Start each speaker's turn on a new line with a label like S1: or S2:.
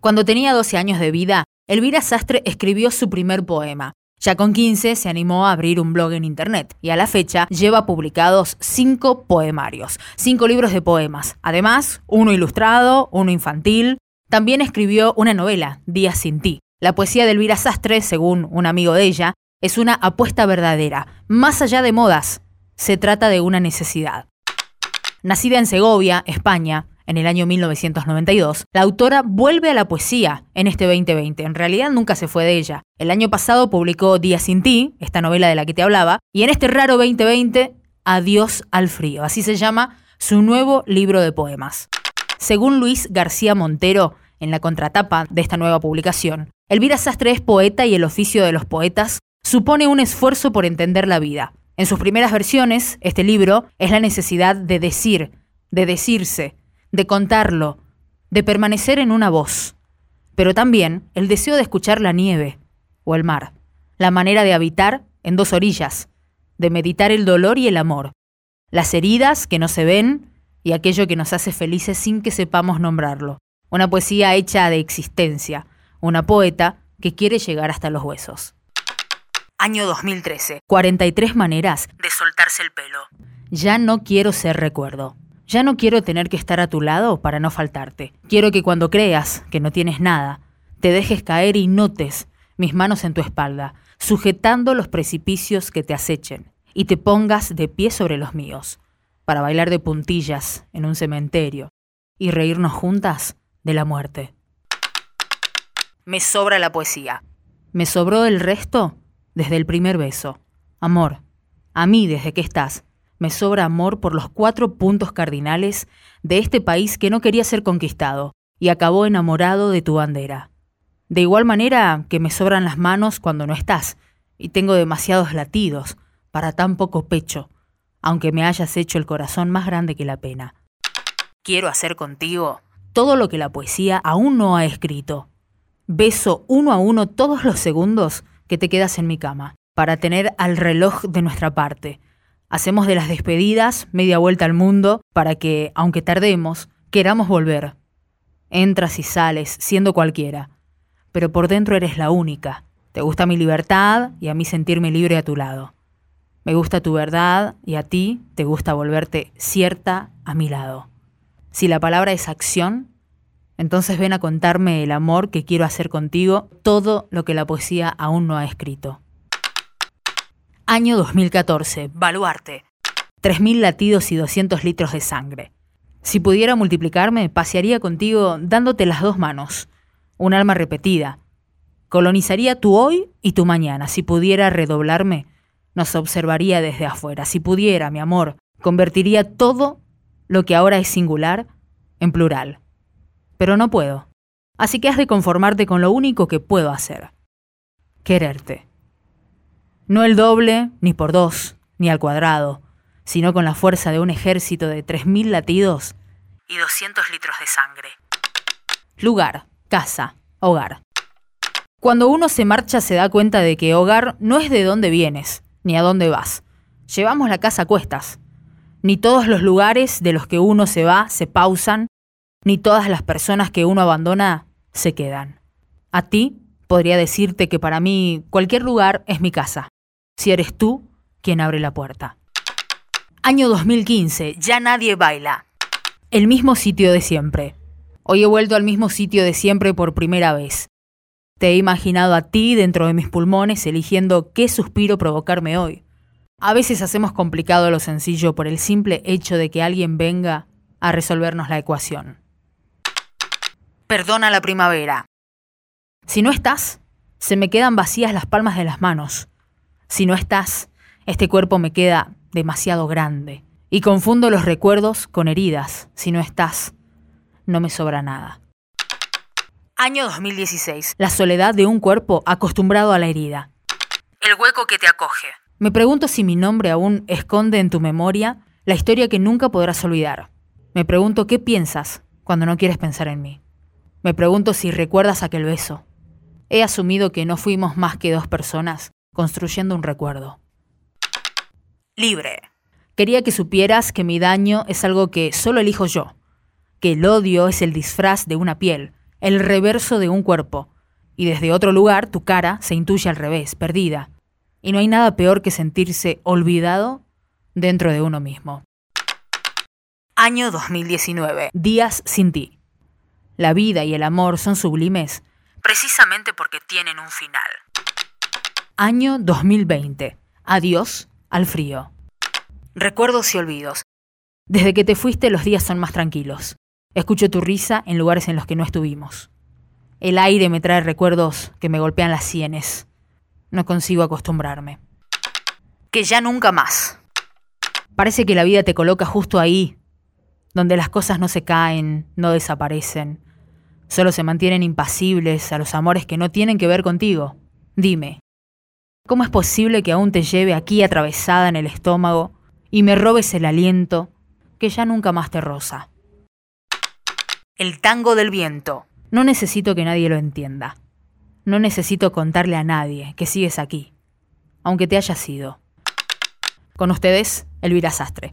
S1: Cuando tenía 12 años de vida, Elvira Sastre escribió su primer poema. Ya con 15 se animó a abrir un blog en internet y a la fecha lleva publicados cinco poemarios, cinco libros de poemas. Además, uno ilustrado, uno infantil. También escribió una novela, Días sin ti. La poesía de Elvira Sastre, según un amigo de ella, es una apuesta verdadera, más allá de modas. Se trata de una necesidad. Nacida en Segovia, España, en el año 1992, la autora vuelve a la poesía en este 2020. En realidad nunca se fue de ella. El año pasado publicó Día sin ti, esta novela de la que te hablaba, y en este raro 2020, Adiós al frío. Así se llama su nuevo libro de poemas. Según Luis García Montero, en la contratapa de esta nueva publicación, Elvira Sastre es poeta y el oficio de los poetas supone un esfuerzo por entender la vida. En sus primeras versiones, este libro es la necesidad de decir, de decirse, de contarlo, de permanecer en una voz, pero también el deseo de escuchar la nieve o el mar, la manera de habitar en dos orillas, de meditar el dolor y el amor, las heridas que no se ven y aquello que nos hace felices sin que sepamos nombrarlo. Una poesía hecha de existencia, una poeta que quiere llegar hasta los huesos. Año 2013. 43 maneras de soltarse el pelo. Ya no quiero ser recuerdo. Ya no quiero tener que estar a tu lado para no faltarte. Quiero que cuando creas que no tienes nada, te dejes caer y notes mis manos en tu espalda, sujetando los precipicios que te acechen, y te pongas de pie sobre los míos, para bailar de puntillas en un cementerio y reírnos juntas de la muerte. Me sobra la poesía. Me sobró el resto desde el primer beso. Amor, a mí desde que estás, me sobra amor por los cuatro puntos cardinales de este país que no quería ser conquistado y acabó enamorado de tu bandera. De igual manera que me sobran las manos cuando no estás y tengo demasiados latidos para tan poco pecho, aunque me hayas hecho el corazón más grande que la pena. Quiero hacer contigo todo lo que la poesía aún no ha escrito. Beso uno a uno todos los segundos que te quedas en mi cama, para tener al reloj de nuestra parte, Hacemos de las despedidas media vuelta al mundo para que, aunque tardemos, queramos volver. Entras y sales, siendo cualquiera, pero por dentro eres la única. Te gusta mi libertad y a mí sentirme libre a tu lado. Me gusta tu verdad y a ti te gusta volverte cierta a mi lado. Si la palabra es acción, entonces ven a contarme el amor que quiero hacer contigo, todo lo que la poesía aún no ha escrito. Año 2014. Baluarte. 3.000 latidos y 200 litros de sangre. Si pudiera multiplicarme, pasearía contigo dándote las dos manos. Un alma repetida. Colonizaría tu hoy y tu mañana. Si pudiera redoblarme, nos observaría desde afuera. Si pudiera, mi amor, convertiría todo lo que ahora es singular en plural. Pero no puedo. Así que has de conformarte con lo único que puedo hacer. Quererte. No el doble, ni por dos, ni al cuadrado, sino con la fuerza de un ejército de 3.000 latidos y 200 litros de sangre. Lugar, casa, hogar. Cuando uno se marcha se da cuenta de que hogar no es de dónde vienes, ni a dónde vas. Llevamos la casa a cuestas. Ni todos los lugares de los que uno se va se pausan, ni todas las personas que uno abandona se quedan. A ti podría decirte que para mí cualquier lugar es mi casa si eres tú quien abre la puerta. Año 2015, ya nadie baila. El mismo sitio de siempre. Hoy he vuelto al mismo sitio de siempre por primera vez. Te he imaginado a ti dentro de mis pulmones eligiendo qué suspiro provocarme hoy. A veces hacemos complicado lo sencillo por el simple hecho de que alguien venga a resolvernos la ecuación. Perdona la primavera. Si no estás, se me quedan vacías las palmas de las manos. Si no estás, este cuerpo me queda demasiado grande. Y confundo los recuerdos con heridas. Si no estás, no me sobra nada. Año 2016. La soledad de un cuerpo acostumbrado a la herida. El hueco que te acoge. Me pregunto si mi nombre aún esconde en tu memoria la historia que nunca podrás olvidar. Me pregunto qué piensas cuando no quieres pensar en mí. Me pregunto si recuerdas aquel beso. He asumido que no fuimos más que dos personas construyendo un recuerdo. Libre. Quería que supieras que mi daño es algo que solo elijo yo, que el odio es el disfraz de una piel, el reverso de un cuerpo, y desde otro lugar tu cara se intuye al revés, perdida. Y no hay nada peor que sentirse olvidado dentro de uno mismo. Año 2019. Días sin ti. La vida y el amor son sublimes precisamente porque tienen un final. Año 2020. Adiós al frío. Recuerdos y olvidos. Desde que te fuiste los días son más tranquilos. Escucho tu risa en lugares en los que no estuvimos. El aire me trae recuerdos que me golpean las sienes. No consigo acostumbrarme. Que ya nunca más. Parece que la vida te coloca justo ahí, donde las cosas no se caen, no desaparecen, solo se mantienen impasibles a los amores que no tienen que ver contigo. Dime, ¿cómo es posible que aún te lleve aquí atravesada en el estómago y me robes el aliento que ya nunca más te roza? El tango del viento. No necesito que nadie lo entienda. No necesito contarle a nadie que sigues aquí, aunque te hayas ido. Con ustedes, Elvira Sastre.